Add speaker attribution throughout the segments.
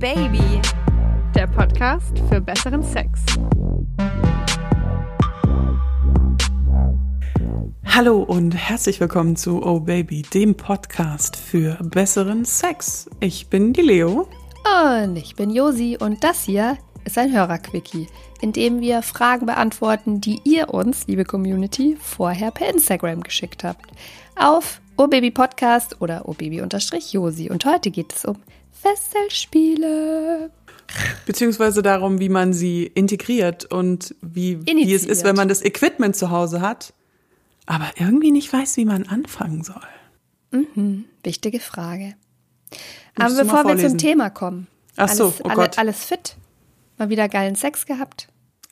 Speaker 1: Baby, der Podcast für besseren Sex.
Speaker 2: Hallo und herzlich willkommen zu Oh Baby, dem Podcast für besseren Sex. Ich bin die Leo.
Speaker 3: Und ich bin Josi und das hier ist ein Hörerquickie, in dem wir Fragen beantworten, die ihr uns, liebe Community, vorher per Instagram geschickt habt. Auf Baby Podcast oder obaby-josi. Und heute geht es um Fesselspiele.
Speaker 2: Beziehungsweise darum, wie man sie integriert und wie, wie es ist, wenn man das Equipment zu Hause hat, aber irgendwie nicht weiß, wie man anfangen soll.
Speaker 3: Mhm, wichtige Frage. Aber bevor wir zum Thema kommen.
Speaker 2: Ach so, alles, oh
Speaker 3: alle,
Speaker 2: Gott.
Speaker 3: alles fit? Mal wieder geilen Sex gehabt?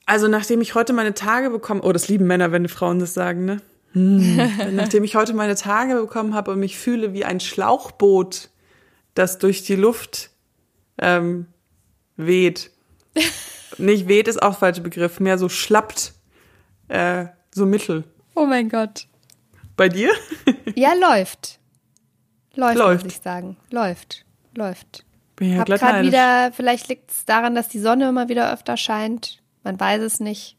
Speaker 2: Also nachdem ich heute meine Tage bekomme, oh, das lieben Männer, wenn die Frauen das sagen, ne? Hm. Nachdem ich heute meine Tage bekommen habe und mich fühle wie ein Schlauchboot, das durch die Luft ähm, weht. Nicht weht ist auch der falsche Begriff, mehr so schlappt, äh, so mittel.
Speaker 3: Oh mein Gott.
Speaker 2: Bei dir?
Speaker 3: Ja, läuft. Läuft,
Speaker 2: läuft.
Speaker 3: muss ich sagen. Läuft. Läuft.
Speaker 2: Bin ja
Speaker 3: Hab gerade wieder, vielleicht liegt es daran, dass die Sonne immer wieder öfter scheint. Man weiß es nicht.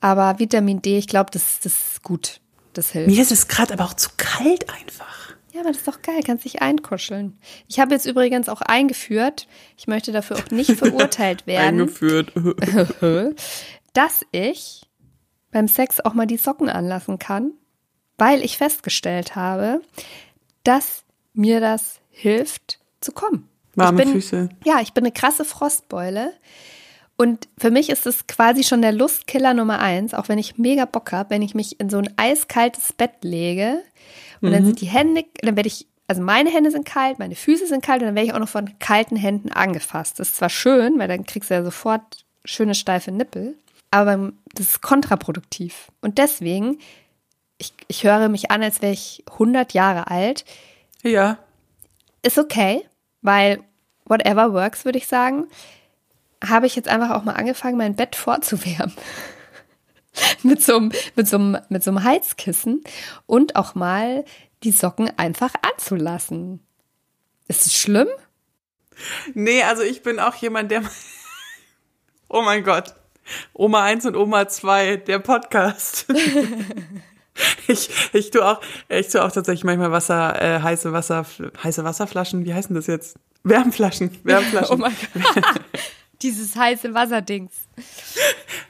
Speaker 3: Aber Vitamin D, ich glaube, das, das ist gut. Das hilft.
Speaker 2: Mir ist es gerade aber auch zu kalt einfach.
Speaker 3: Ja, aber das ist doch geil, kannst dich einkuscheln. Ich habe jetzt übrigens auch eingeführt, ich möchte dafür auch nicht verurteilt werden.
Speaker 2: eingeführt.
Speaker 3: dass ich beim Sex auch mal die Socken anlassen kann, weil ich festgestellt habe, dass mir das hilft zu kommen.
Speaker 2: Warme
Speaker 3: ich bin,
Speaker 2: Füße.
Speaker 3: Ja, ich bin eine krasse Frostbeule. Und für mich ist es quasi schon der Lustkiller Nummer eins, auch wenn ich mega Bock habe, wenn ich mich in so ein eiskaltes Bett lege und mhm. dann sind die Hände, dann werde ich, also meine Hände sind kalt, meine Füße sind kalt und dann werde ich auch noch von kalten Händen angefasst. Das ist zwar schön, weil dann kriegst du ja sofort schöne steife Nippel, aber das ist kontraproduktiv. Und deswegen, ich, ich höre mich an, als wäre ich 100 Jahre alt.
Speaker 2: Ja.
Speaker 3: Ist okay, weil whatever works, würde ich sagen habe ich jetzt einfach auch mal angefangen, mein Bett vorzuwärmen. mit, so einem, mit, so einem, mit so einem Heizkissen und auch mal die Socken einfach anzulassen. Ist es schlimm?
Speaker 2: Nee, also ich bin auch jemand, der. Oh mein Gott. Oma 1 und Oma 2, der Podcast. ich, ich tue auch, ich tue auch tatsächlich manchmal Wasser, äh, heiße Wasser, heiße Wasserflaschen, wie heißen das jetzt? Wärmflaschen, Wärmflaschen. oh mein Gott.
Speaker 3: Dieses heiße Wasserdings.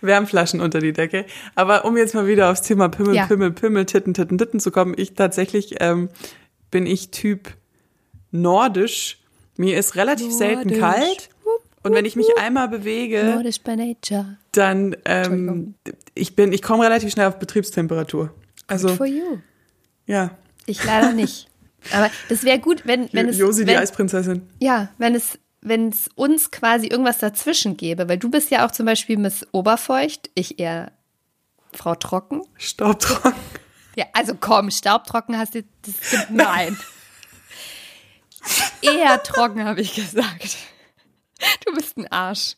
Speaker 2: Wärmflaschen unter die Decke. Aber um jetzt mal wieder aufs Thema Pimmel, ja. Pimmel, Pimmel, Titten, Titten, Titten zu kommen, ich tatsächlich ähm, bin ich Typ nordisch. Mir ist relativ nordisch. selten kalt. Und wenn ich mich einmal bewege,
Speaker 3: nordisch by nature.
Speaker 2: dann ähm, ich bin, ich komme relativ schnell auf Betriebstemperatur. Also
Speaker 3: Good for you.
Speaker 2: Ja.
Speaker 3: Ich leider nicht. Aber das wäre gut, wenn, wenn es.
Speaker 2: Josi,
Speaker 3: wenn,
Speaker 2: die Eisprinzessin.
Speaker 3: Ja, wenn es wenn es uns quasi irgendwas dazwischen gäbe, weil du bist ja auch zum Beispiel Miss Oberfeucht, ich eher Frau Trocken.
Speaker 2: Staubtrocken.
Speaker 3: Ja, also komm, Staubtrocken hast du, das gibt, nein. eher trocken, habe ich gesagt. Du bist ein Arsch.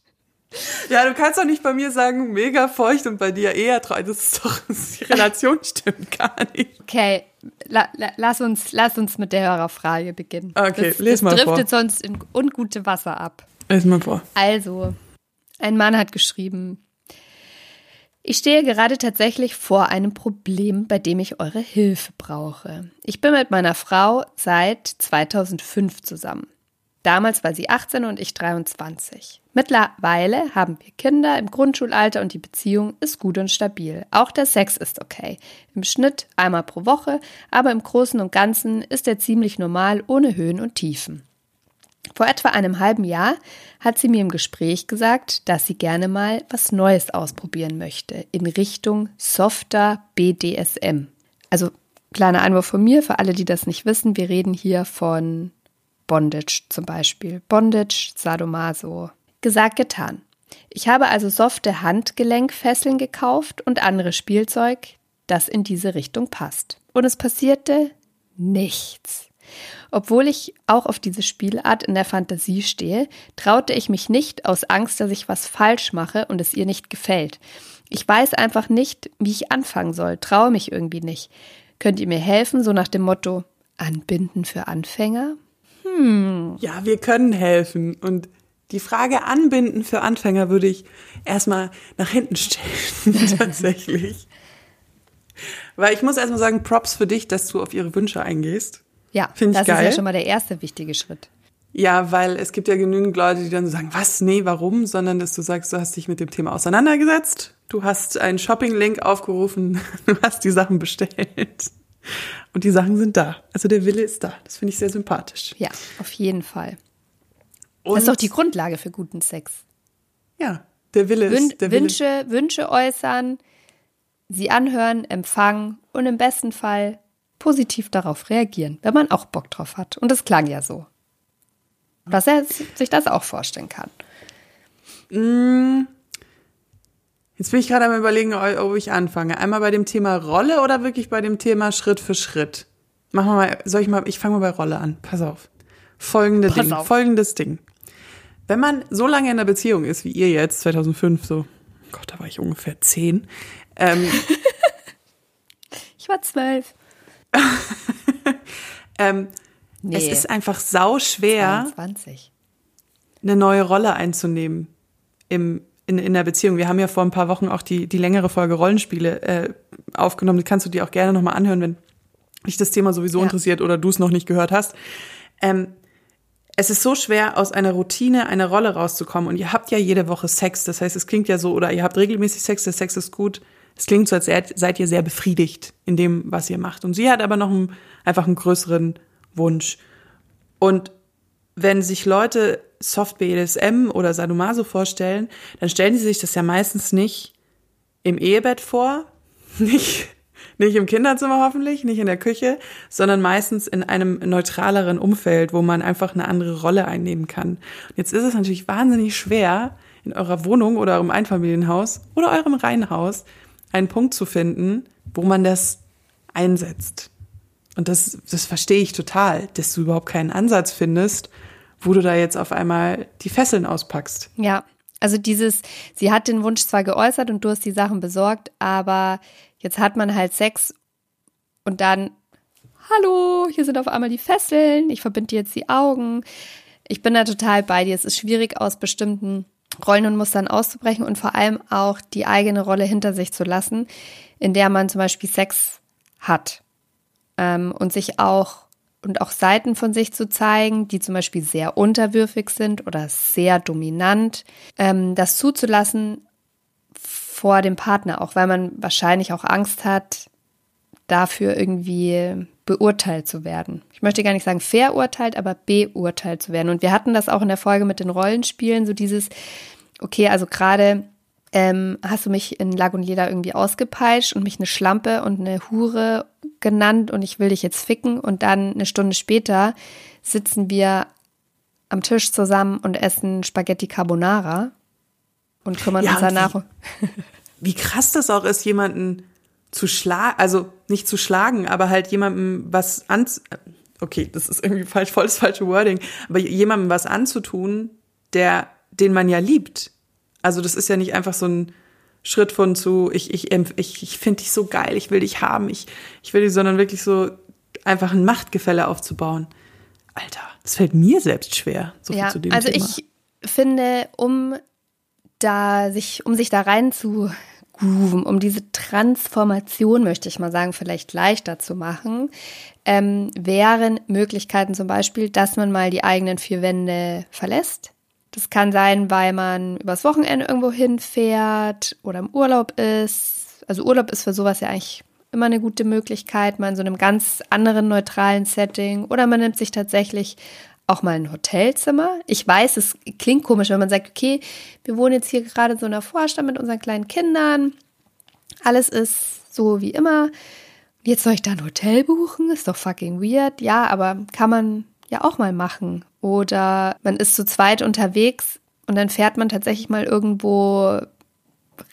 Speaker 2: Ja, du kannst doch nicht bei mir sagen, mega feucht und bei dir eher trocken. Das ist doch, die Relation stimmt gar nicht.
Speaker 3: Okay, la, la, lass, uns, lass uns mit der Hörerfrage beginnen.
Speaker 2: Okay,
Speaker 3: das,
Speaker 2: les mal
Speaker 3: vor. Das
Speaker 2: driftet
Speaker 3: sonst in ungute Wasser ab.
Speaker 2: Les mal vor.
Speaker 3: Also, ein Mann hat geschrieben, ich stehe gerade tatsächlich vor einem Problem, bei dem ich eure Hilfe brauche. Ich bin mit meiner Frau seit 2005 zusammen. Damals war sie 18 und ich 23. Mittlerweile haben wir Kinder im Grundschulalter und die Beziehung ist gut und stabil. Auch der Sex ist okay. Im Schnitt einmal pro Woche, aber im Großen und Ganzen ist er ziemlich normal, ohne Höhen und Tiefen. Vor etwa einem halben Jahr hat sie mir im Gespräch gesagt, dass sie gerne mal was Neues ausprobieren möchte in Richtung softer BDSM. Also kleiner Einwurf von mir für alle, die das nicht wissen. Wir reden hier von Bondage zum Beispiel. Bondage, Sadomaso. Gesagt, getan. Ich habe also softe Handgelenkfesseln gekauft und andere Spielzeug, das in diese Richtung passt. Und es passierte nichts. Obwohl ich auch auf diese Spielart in der Fantasie stehe, traute ich mich nicht aus Angst, dass ich was falsch mache und es ihr nicht gefällt. Ich weiß einfach nicht, wie ich anfangen soll, traue mich irgendwie nicht. Könnt ihr mir helfen, so nach dem Motto Anbinden für Anfänger?
Speaker 2: Hm. Ja, wir können helfen. Und Die Frage anbinden für Anfänger würde ich erstmal nach hinten stellen, tatsächlich. Weil ich muss erstmal sagen, Props für dich, dass du auf ihre Wünsche eingehst.
Speaker 3: Ja,
Speaker 2: Find ich
Speaker 3: das
Speaker 2: geil.
Speaker 3: ist ja schon mal der erste wichtige Schritt.
Speaker 2: Ja, weil es gibt ja genügend Leute, die dann so sagen, was, nee, warum, sondern dass du sagst, du hast dich mit dem Thema auseinandergesetzt, du hast einen Shopping-Link aufgerufen, du hast die Sachen bestellt und die Sachen sind da. Also der Wille ist da. Das finde ich sehr sympathisch.
Speaker 3: Ja, auf jeden Fall.
Speaker 2: Und
Speaker 3: das ist doch die Grundlage für guten Sex.
Speaker 2: Ja, der Wille
Speaker 3: Wün
Speaker 2: ist der Wille.
Speaker 3: Wünsche, Wünsche äußern, sie anhören, empfangen und im besten Fall positiv darauf reagieren, wenn man auch Bock drauf hat. Und das klang ja so. Dass er sich das auch vorstellen kann.
Speaker 2: Jetzt bin ich gerade am überlegen, ob ich anfange. Einmal bei dem Thema Rolle oder wirklich bei dem Thema Schritt für Schritt. Machen wir mal, soll ich mal, ich fange mal bei Rolle an. Pass auf. Folgende
Speaker 3: Pass
Speaker 2: Ding,
Speaker 3: auf.
Speaker 2: folgendes Ding. Wenn man so lange in einer Beziehung ist wie ihr jetzt, 2005, so, Gott, da war ich ungefähr zehn, ähm,
Speaker 3: Ich war zwölf.
Speaker 2: ähm,
Speaker 3: Nee,
Speaker 2: es ist einfach sau schwer,
Speaker 3: 21.
Speaker 2: eine neue Rolle einzunehmen im, in, in der Beziehung. Wir haben ja vor ein paar Wochen auch die, die längere Folge Rollenspiele äh, aufgenommen. Die kannst du dir auch gerne nochmal anhören, wenn dich das Thema sowieso
Speaker 3: Ja.
Speaker 2: interessiert oder du es noch nicht gehört hast. Ähm, es ist so schwer, aus einer Routine eine Rolle rauszukommen. Und ihr habt ja jede Woche Sex. Das heißt, es klingt ja so, oder ihr habt regelmäßig Sex, der Sex ist gut. Es klingt so, als seid, seid ihr sehr befriedigt in dem, was ihr macht. Und sie hat aber noch einen, einfach einen größeren Wunsch. Und wenn sich Leute Soft BDSM oder Sadomaso vorstellen, dann stellen sie sich das ja meistens nicht im Ehebett vor, nicht, nicht im Kinderzimmer hoffentlich, nicht in der Küche, sondern meistens in einem neutraleren Umfeld, wo man einfach eine andere Rolle einnehmen kann. Und jetzt ist es natürlich wahnsinnig schwer, in eurer Wohnung oder eurem Einfamilienhaus oder eurem Reihenhaus einen Punkt zu finden, wo man das einsetzt. Und das, das verstehe ich total, dass du überhaupt keinen Ansatz findest, wo du da jetzt auf einmal die Fesseln auspackst.
Speaker 3: Ja, also dieses, sie hat den Wunsch zwar geäußert und du hast die Sachen besorgt, aber jetzt hat man halt Sex und dann, hallo, hier sind auf einmal die Fesseln, ich verbinde dir jetzt die Augen. Ich bin da total bei dir. Es ist schwierig, aus bestimmten Rollen und Mustern auszubrechen und vor allem auch die eigene Rolle hinter sich zu lassen, in der man zum Beispiel Sex hat ähm, und sich auch und auch Seiten von sich zu zeigen, die zum Beispiel sehr unterwürfig sind oder sehr dominant, ähm, das zuzulassen vor dem Partner, auch weil man wahrscheinlich auch Angst hat, dafür irgendwie beurteilt zu werden. Ich möchte gar nicht sagen verurteilt, aber beurteilt zu werden. Und wir hatten das auch in der Folge mit den Rollenspielen, so dieses, okay, also gerade ähm, hast du mich in Lag und Leder irgendwie ausgepeitscht und mich eine Schlampe und eine Hure genannt und ich will dich jetzt ficken und dann eine Stunde später sitzen wir am Tisch zusammen und essen Spaghetti Carbonara und kümmern
Speaker 2: Ja,
Speaker 3: uns danach.
Speaker 2: Wie krass das auch ist, jemanden zu schlagen, also nicht zu schlagen, aber halt jemandem was an, okay, das ist irgendwie falsch, voll das falsche Wording, aber jemandem was anzutun, der, den man ja liebt. Also das ist ja nicht einfach so ein Schritt von zu, ich, ich, ich, ich finde dich so geil, ich will dich haben, ich, ich will dich, sondern wirklich so einfach ein Machtgefälle aufzubauen. Alter, das fällt mir selbst schwer, so viel
Speaker 3: Ja,
Speaker 2: zu dem
Speaker 3: also
Speaker 2: Thema.
Speaker 3: ich finde, um da sich, um sich da rein zu grooven, um diese Transformation, möchte ich mal sagen, vielleicht leichter zu machen, ähm, wären Möglichkeiten zum Beispiel, dass man mal die eigenen vier Wände verlässt. Das kann sein, weil man übers Wochenende irgendwo hinfährt oder im Urlaub ist. Also Urlaub ist für sowas ja eigentlich immer eine gute Möglichkeit, mal in so einem ganz anderen neutralen Setting. Oder man nimmt sich tatsächlich auch mal ein Hotelzimmer. Ich weiß, es klingt komisch, wenn man sagt, okay, wir wohnen jetzt hier gerade in so einer Vorstadt mit unseren kleinen Kindern. Alles ist so wie immer. Jetzt soll ich da ein Hotel buchen? Ist doch fucking weird. Ja, aber kann man ja auch mal machen. Oder man ist zu zweit unterwegs und dann fährt man tatsächlich mal irgendwo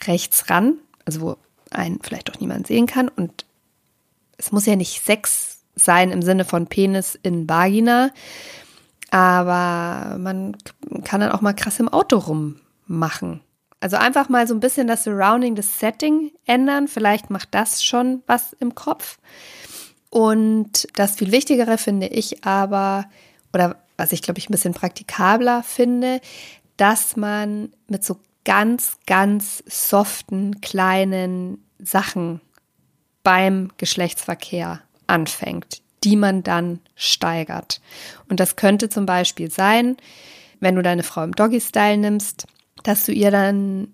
Speaker 3: rechts ran, also wo einen vielleicht auch niemand sehen kann. Und es muss ja nicht Sex sein im Sinne von Penis in Vagina, aber man kann dann auch mal krass im Auto rummachen. Also einfach mal so ein bisschen das Surrounding, das Setting ändern. Vielleicht macht das schon was im Kopf. Und das viel Wichtigere finde ich aber, oder was ich glaube ich ein bisschen praktikabler finde, dass man mit so ganz, ganz soften, kleinen Sachen beim Geschlechtsverkehr anfängt, die man dann steigert. Und das könnte zum Beispiel sein, wenn du deine Frau im Doggy-Style nimmst, dass du ihr dann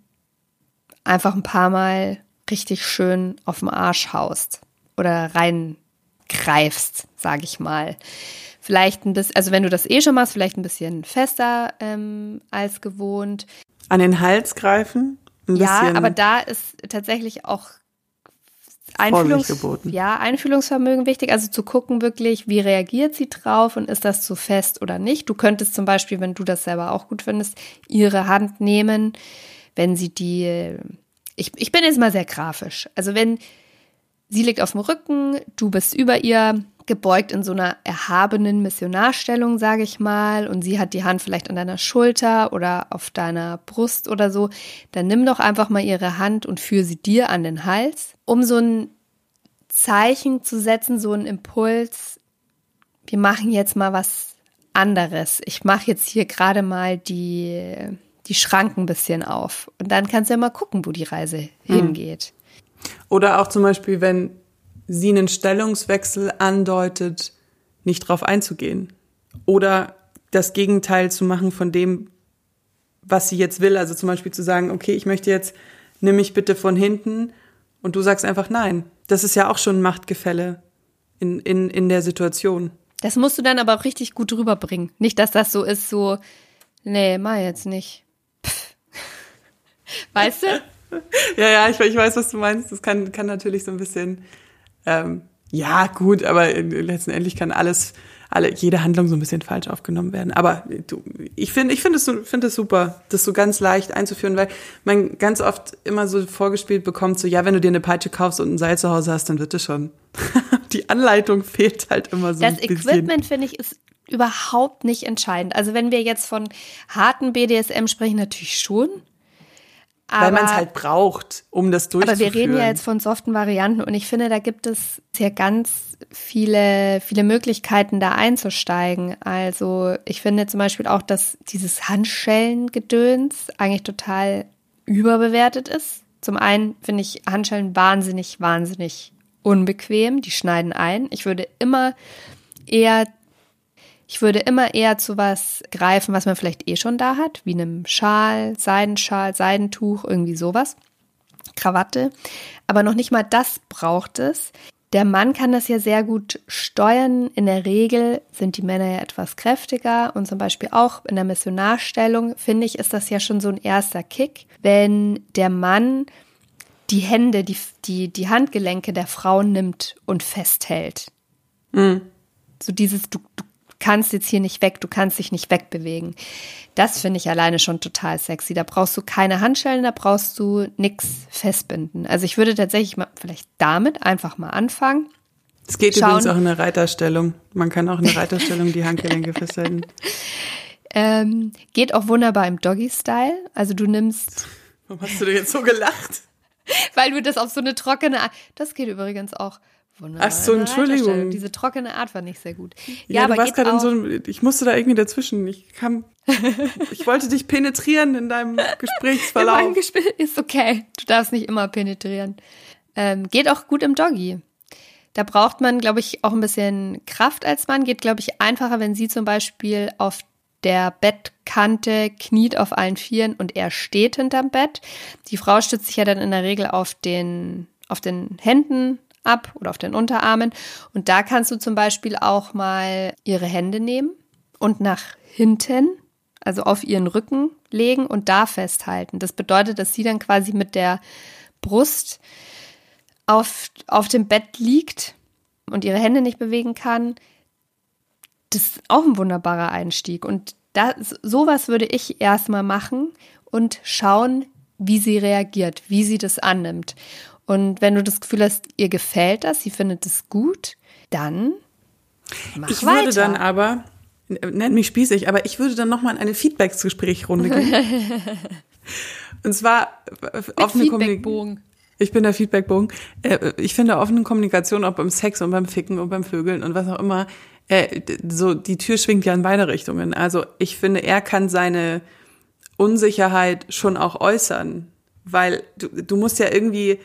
Speaker 3: einfach ein paar Mal richtig schön auf den Arsch haust oder reingreifst, sage ich mal. Vielleicht ein bisschen, also wenn du das eh schon machst, vielleicht ein bisschen fester ähm, als gewohnt.
Speaker 2: An den Hals greifen?
Speaker 3: ja, aber da ist tatsächlich auch Einfühlungs ja, Einfühlungsvermögen wichtig, also zu gucken wirklich, wie reagiert sie drauf und ist das zu fest oder nicht. Du könntest zum Beispiel, wenn du das selber auch gut findest, ihre Hand nehmen, wenn sie die, ich, ich bin jetzt mal sehr grafisch, also wenn sie liegt auf dem Rücken, du bist über ihr, gebeugt in so einer erhabenen Missionarstellung, sage ich mal, und sie hat die Hand vielleicht an deiner Schulter oder auf deiner Brust oder so, dann nimm doch einfach mal ihre Hand und führe sie dir an den Hals, um so ein Zeichen zu setzen, so ein Impuls. Wir machen jetzt mal was anderes. Ich mache jetzt hier gerade mal die, die Schranken ein bisschen auf. Und dann kannst du ja mal gucken, wo die Reise hm. hingeht.
Speaker 2: Oder auch zum Beispiel, wenn sie einen Stellungswechsel andeutet, nicht drauf einzugehen. Oder das Gegenteil zu machen von dem, was sie jetzt will. Also zum Beispiel zu sagen, okay, ich möchte jetzt, nimm mich bitte von hinten und du sagst einfach nein. Das ist ja auch schon ein Machtgefälle in, in, in der Situation.
Speaker 3: Das musst du dann aber auch richtig gut rüberbringen. Nicht, dass das so ist, so, nee, mach jetzt nicht. Pff. Weißt du?
Speaker 2: ja, ja, ich, ich weiß, was du meinst. Das kann, kann natürlich so ein bisschen ähm, ja, gut, aber letztendlich kann alles, alle, jede Handlung so ein bisschen falsch aufgenommen werden. Aber du, ich finde, ich finde es, finde es super, das so ganz leicht einzuführen, weil man ganz oft immer so vorgespielt bekommt, so, ja, wenn du dir eine Peitsche kaufst und ein Seil zu Hause hast, dann wird es schon. Die Anleitung fehlt halt immer so
Speaker 3: das ein bisschen. Das Equipment, finde ich, ist überhaupt nicht entscheidend. Also wenn wir jetzt von harten BDSM sprechen, natürlich schon.
Speaker 2: Aber, Weil man es halt braucht, um das durchzuführen.
Speaker 3: Aber wir reden ja jetzt von soften Varianten und ich finde, da gibt es ja ganz viele, viele Möglichkeiten, da einzusteigen. Also ich finde zum Beispiel auch, dass dieses Handschellengedöns eigentlich total überbewertet ist. Zum einen finde ich Handschellen wahnsinnig, wahnsinnig unbequem. Die schneiden ein. Ich würde immer eher ich würde immer eher zu was greifen, was man vielleicht eh schon da hat, wie einem Schal, Seidenschal, Seidentuch, irgendwie sowas. Krawatte. Aber noch nicht mal das braucht es. Der Mann kann das ja sehr gut steuern. In der Regel sind die Männer ja etwas kräftiger und zum Beispiel auch in der Missionarstellung, finde ich, ist das ja schon so ein erster Kick, wenn der Mann die Hände, die, die, die Handgelenke der Frau nimmt und festhält. Mhm. So dieses, du, kannst jetzt hier nicht weg, du kannst dich nicht wegbewegen. Das finde ich alleine schon total sexy. Da brauchst du keine Handschellen, da brauchst du nichts festbinden. Also ich würde tatsächlich mal vielleicht damit einfach mal anfangen.
Speaker 2: Es geht Schauen. übrigens auch in der Reiterstellung. Man kann auch in der Reiterstellung die Handgelenke festhalten.
Speaker 3: Ähm, geht auch wunderbar im Doggy-Style. Also du nimmst.
Speaker 2: Warum hast du denn jetzt so gelacht?
Speaker 3: Weil du das auf so eine trockene. Das geht übrigens auch.
Speaker 2: Wunderbar. Ach so, Entschuldigung.
Speaker 3: Diese trockene Art war nicht sehr gut.
Speaker 2: Ja, ja aber du warst gerade in so einem, ich musste da irgendwie dazwischen. Ich kam, ich wollte dich penetrieren in deinem Gesprächsverlauf. in
Speaker 3: Gespräch ist okay. Du darfst nicht immer penetrieren. Ähm, geht auch gut im Doggy. Da braucht man, glaube ich, auch ein bisschen Kraft als Mann. Geht, glaube ich, einfacher, wenn sie zum Beispiel auf der Bettkante kniet auf allen Vieren und er steht hinterm Bett. Die Frau stützt sich ja dann in der Regel auf den, auf den Händen ab oder auf den Unterarmen. Und da kannst du zum Beispiel auch mal ihre Hände nehmen und nach hinten, also auf ihren Rücken legen und da festhalten. Das bedeutet, dass sie dann quasi mit der Brust auf, auf dem Bett liegt und ihre Hände nicht bewegen kann. Das ist auch ein wunderbarer Einstieg. Und das, sowas würde ich erstmal machen und schauen, wie sie reagiert, wie sie das annimmt. Und wenn du das Gefühl hast, ihr gefällt das, sie findet es gut, dann mach
Speaker 2: Ich
Speaker 3: weiter.
Speaker 2: würde dann aber, nenn mich spießig, aber ich würde dann nochmal in eine Feedbacksgesprächrunde gehen. Und zwar offene Kommunikation. Ich bin der Feedbackbogen. Äh, ich finde offene Kommunikation auch beim Sex und beim Ficken und beim Vögeln und was auch immer, äh, so die Tür schwingt ja in beide Richtungen. Also ich finde, er kann seine Unsicherheit schon auch äußern. Weil du, du musst ja irgendwie,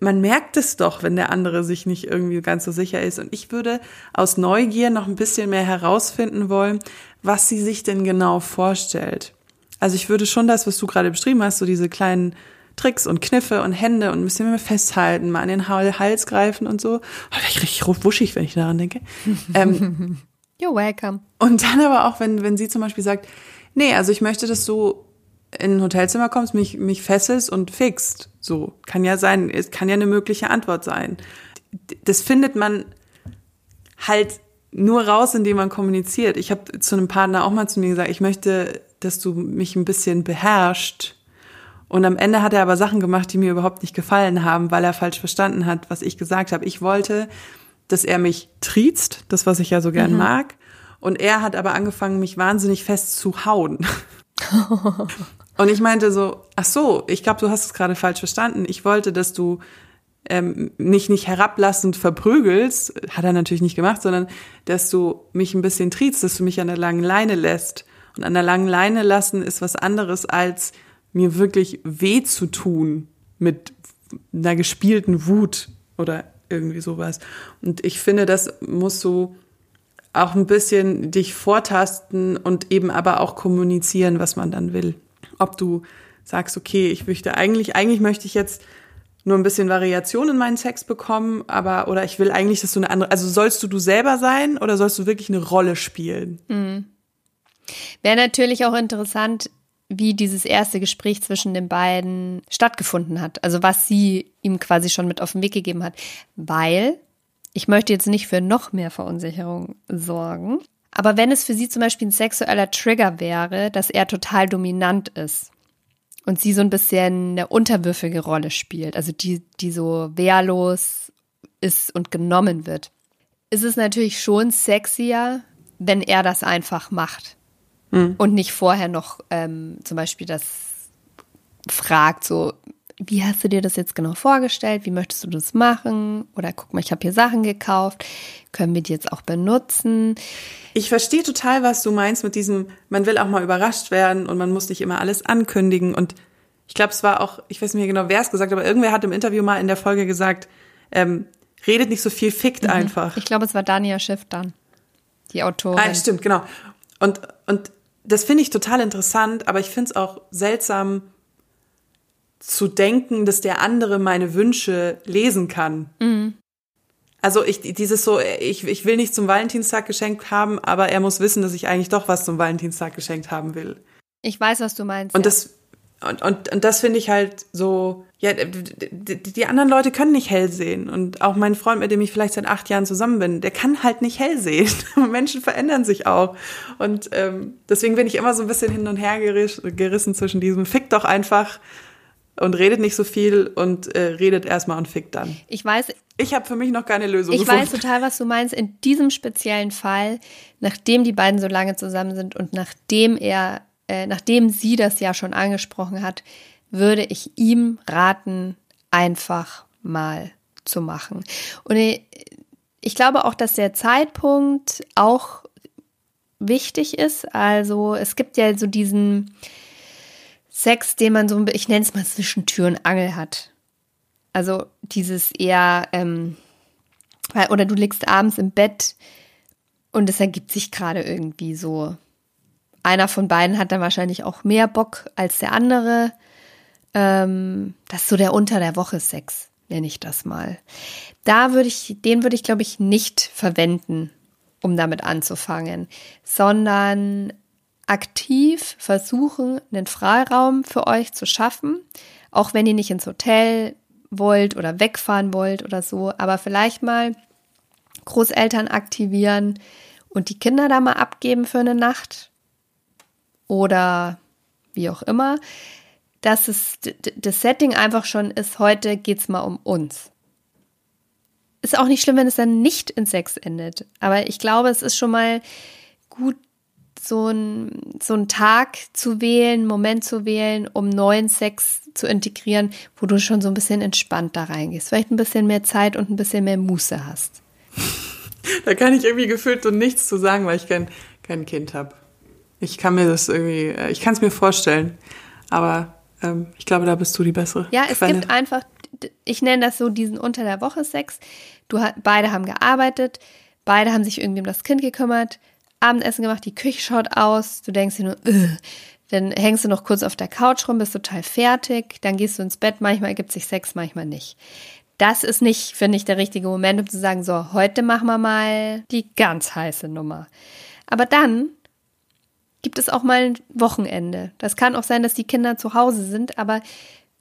Speaker 2: man merkt es doch, wenn der andere sich nicht irgendwie ganz so sicher ist. Und ich würde aus Neugier noch ein bisschen mehr herausfinden wollen, was sie sich denn genau vorstellt. Also ich würde schon das, was du gerade beschrieben hast, so diese kleinen Tricks und Kniffe und Hände und ein bisschen mehr festhalten, mal an den Hals greifen und so. Da ich richtig wuschig, wenn ich daran denke. ähm,
Speaker 3: You're welcome.
Speaker 2: Und dann aber auch, wenn, wenn sie zum Beispiel sagt, nee, also ich möchte, dass du in ein Hotelzimmer kommst, mich, mich fesselst und fixt. So, kann ja sein, es kann ja eine mögliche Antwort sein. Das findet man halt nur raus, indem man kommuniziert. Ich habe zu einem Partner auch mal zu mir gesagt, ich möchte, dass du mich ein bisschen beherrscht. Und am Ende hat er aber Sachen gemacht, die mir überhaupt nicht gefallen haben, weil er falsch verstanden hat, was ich gesagt habe. Ich wollte, dass er mich triezt, das, was ich ja so gern mhm. mag. Und er hat aber angefangen, mich wahnsinnig fest zu hauen. und ich meinte so, ach so, ich glaube, du hast es gerade falsch verstanden. Ich wollte, dass du ähm, mich nicht herablassend verprügelst, hat er natürlich nicht gemacht, sondern dass du mich ein bisschen triezt, dass du mich an der langen Leine lässt. Und an der langen Leine lassen ist was anderes, als mir wirklich weh zu tun mit einer gespielten Wut oder irgendwie sowas. Und ich finde, das musst du auch ein bisschen dich vortasten und eben aber auch kommunizieren, was man dann will. Ob du sagst, okay, ich möchte eigentlich, eigentlich möchte ich jetzt nur ein bisschen Variation in meinen Sex bekommen, aber oder ich will eigentlich, dass du eine andere, also sollst du du selber sein oder sollst du wirklich eine Rolle spielen? Mhm.
Speaker 3: Wäre natürlich auch interessant, wie dieses erste Gespräch zwischen den beiden stattgefunden hat. Also was sie ihm quasi schon mit auf den Weg gegeben hat. Weil ich möchte jetzt nicht für noch mehr Verunsicherung sorgen. Aber wenn es für sie zum Beispiel ein sexueller Trigger wäre, dass er total dominant ist und sie so ein bisschen eine unterwürfige Rolle spielt, also die, die so wehrlos ist und genommen wird, ist es natürlich schon sexier, wenn er das einfach macht mhm. und nicht vorher noch ähm, zum Beispiel das fragt, so, wie hast du dir das jetzt genau vorgestellt? Wie möchtest du das machen? Oder guck mal, ich habe hier Sachen gekauft. Können wir die jetzt auch benutzen?
Speaker 2: Ich verstehe total, was du meinst mit diesem, man will auch mal überrascht werden und man muss nicht immer alles ankündigen. Und ich glaube, es war auch, ich weiß nicht mehr genau, wer es gesagt hat, aber irgendwer hat im Interview mal in der Folge gesagt, ähm, redet nicht so viel, fickt mhm. einfach.
Speaker 3: Ich glaube, es war Dania Schiff dann, die Autorin.
Speaker 2: Ah, stimmt, genau. Und, und das finde ich total interessant, aber ich finde es auch seltsam zu denken, dass der andere meine Wünsche lesen kann. Mhm. Also ich, dieses so, ich, ich will nicht zum Valentinstag geschenkt haben, aber er muss wissen, dass ich eigentlich doch was zum Valentinstag geschenkt haben will.
Speaker 3: Ich weiß, was du meinst.
Speaker 2: Und ja. das, und, und, und das finde ich halt so, ja, die, die anderen Leute können nicht hell sehen. Und auch mein Freund, mit dem ich vielleicht seit acht Jahren zusammen bin, der kann halt nicht hell sehen. Menschen verändern sich auch. Und ähm, deswegen bin ich immer so ein bisschen hin und her gerissen zwischen diesem Fick doch einfach und redet nicht so viel und äh, redet erstmal und fickt dann.
Speaker 3: Ich weiß.
Speaker 2: Ich habe für mich noch keine Lösung
Speaker 3: ich
Speaker 2: gefunden.
Speaker 3: Weiß total, was du meinst. In diesem speziellen Fall, nachdem die beiden so lange zusammen sind und nachdem er äh, nachdem sie das ja schon angesprochen hat, würde ich ihm raten, einfach mal zu machen. Und ich glaube auch, dass der Zeitpunkt auch wichtig ist. Also es gibt ja so diesen Sex, den man so, ich nenne es mal zwischen Tür und Angel hat. Also dieses eher, ähm, oder du liegst abends im Bett und es ergibt sich gerade irgendwie so einer von beiden hat dann wahrscheinlich auch mehr Bock als der andere. Ähm, das ist so der unter der Woche Sex, nenne ich das mal. Da würde ich, den würde ich, glaube ich, nicht verwenden, um damit anzufangen, sondern aktiv versuchen, einen Freiraum für euch zu schaffen, auch wenn ihr nicht ins Hotel wollt oder wegfahren wollt oder so, aber vielleicht mal Großeltern aktivieren und die Kinder da mal abgeben für eine Nacht oder wie auch immer, dass es das Setting einfach schon ist, heute geht es mal um uns. Ist auch nicht schlimm, wenn es dann nicht in Sex endet. Aber ich glaube, es ist schon mal gut, so ein, so einen Tag zu wählen, einen Moment zu wählen, um neuen Sex zu integrieren, wo du schon so ein bisschen entspannt da reingehst. Vielleicht ein bisschen mehr Zeit und ein bisschen mehr Muße hast.
Speaker 2: Da kann ich irgendwie gefühlt so nichts zu sagen, weil ich kein, kein Kind habe. Ich kann mir das irgendwie, äh, ich kann es mir vorstellen, aber ähm, ich glaube, da bist du die bessere.
Speaker 3: Ja, es
Speaker 2: Quelle.
Speaker 3: gibt einfach, ich nenne das so diesen unter der Woche Sex. Du, beide haben gearbeitet, beide haben sich irgendwie um das Kind gekümmert, Abendessen gemacht, die Küche schaut aus, du denkst dir nur, Ugh. dann hängst du noch kurz auf der Couch rum, bist total fertig, dann gehst du ins Bett, manchmal gibt sich Sex, manchmal nicht. Das ist nicht, finde ich, der richtige Moment, um zu sagen, so, heute machen wir mal die ganz heiße Nummer. Aber dann gibt es auch mal ein Wochenende. Das kann auch sein, dass die Kinder zu Hause sind, aber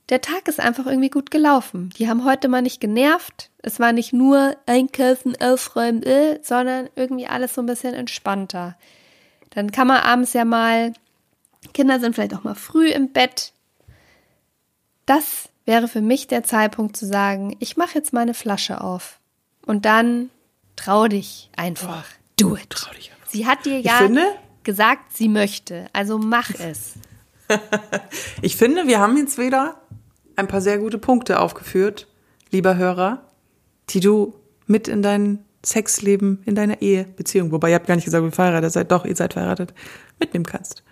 Speaker 3: der Tag ist einfach irgendwie gut gelaufen. Die haben heute mal nicht genervt. Es war nicht nur einkaufen, aufräumen, äh, sondern irgendwie alles so ein bisschen entspannter. Dann kann man abends ja mal, Kinder sind vielleicht auch mal früh im Bett. Das wäre für mich der Zeitpunkt zu sagen, ich mache jetzt meine Flasche auf. Und dann trau dich einfach. Do it.
Speaker 2: Trau dich einfach.
Speaker 3: Sie hat dir ja gesagt, sie möchte. Also mach es.
Speaker 2: ich finde, wir haben jetzt wieder ein paar sehr gute Punkte aufgeführt, lieber Hörer, die du mit in dein Sexleben, in deiner Ehe, Beziehung, wobei ihr habt gar nicht gesagt, ihr verheiratet seid, doch, ihr seid verheiratet, mitnehmen kannst.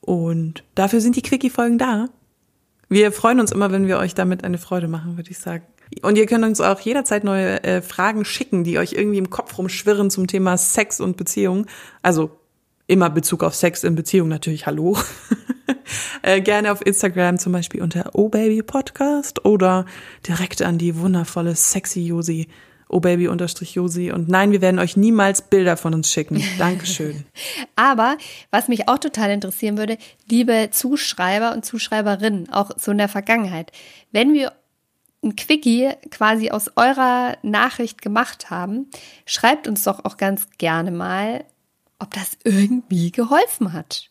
Speaker 2: Und dafür sind die Quickie-Folgen da. Wir freuen uns immer, wenn wir euch damit eine Freude machen, würde ich sagen. Und ihr könnt uns auch jederzeit neue äh, Fragen schicken, die euch irgendwie im Kopf rumschwirren zum Thema Sex und Beziehung. Also immer Bezug auf Sex in Beziehung natürlich, hallo. äh, gerne auf Instagram zum Beispiel unter Oh Baby Podcast oder direkt an die wundervolle sexy Josi, Oh Baby unterstrich Josi. Und nein, wir werden euch niemals Bilder von uns schicken. Dankeschön.
Speaker 3: Aber was mich auch total interessieren würde, liebe Zuschreiber und Zuschreiberinnen, auch so in der Vergangenheit, wenn wir ein Quickie quasi aus eurer Nachricht gemacht haben, schreibt uns doch auch ganz gerne mal, ob das irgendwie geholfen hat.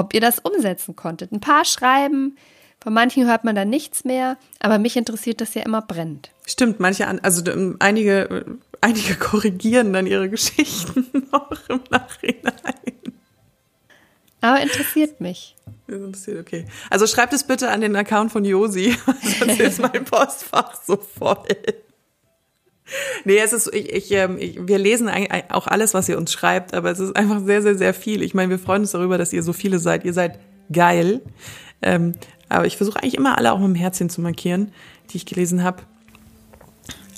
Speaker 3: Ob ihr das umsetzen konntet. Ein paar schreiben, von manchen hört man dann nichts mehr, aber mich interessiert das ja immer brennend.
Speaker 2: Stimmt, manche, an, also ähm, einige, äh, einige korrigieren dann ihre Geschichten noch im Nachhinein.
Speaker 3: Aber interessiert mich.
Speaker 2: Interessiert, Okay. Also schreibt es bitte an den Account von Josi, sonst ist mein Postfach so voll. Nee, es ist, ich, ich, ähm, ich, wir lesen auch alles, was ihr uns schreibt, aber es ist einfach sehr, sehr, sehr viel. Ich meine, wir freuen uns darüber, dass ihr so viele seid. Ihr seid geil. Ähm, aber ich versuche eigentlich immer alle auch mit dem Herzchen zu markieren, die ich gelesen habe.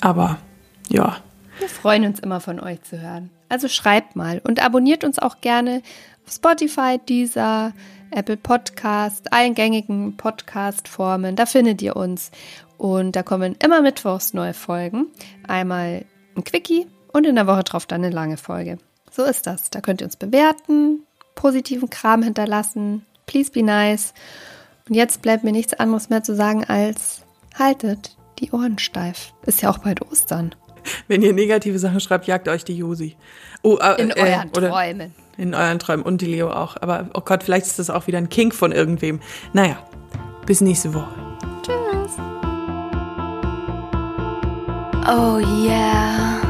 Speaker 2: Aber ja,
Speaker 3: Wir freuen uns immer von euch zu hören. Also schreibt mal und abonniert uns auch gerne auf Spotify, Deezer, Apple Podcast, allen gängigen Podcast-Formen. Da findet ihr uns. Und da kommen immer mittwochs neue Folgen. Einmal ein Quickie und in der Woche drauf dann eine lange Folge. So ist das. Da könnt ihr uns bewerten, positiven Kram hinterlassen. Please be nice. Und jetzt bleibt mir nichts anderes mehr zu sagen als haltet die Ohren steif. Ist ja auch bald Ostern.
Speaker 2: wenn ihr negative Sachen schreibt, jagt euch die Josi. Oh, äh,
Speaker 3: In
Speaker 2: äh,
Speaker 3: euren
Speaker 2: oder-
Speaker 3: Träumen.
Speaker 2: In euren Träumen und die Leo auch. Aber oh Gott, vielleicht ist das auch wieder ein Kink von irgendwem. Naja, bis nächste Woche.
Speaker 3: Tschüss.
Speaker 4: Oh yeah.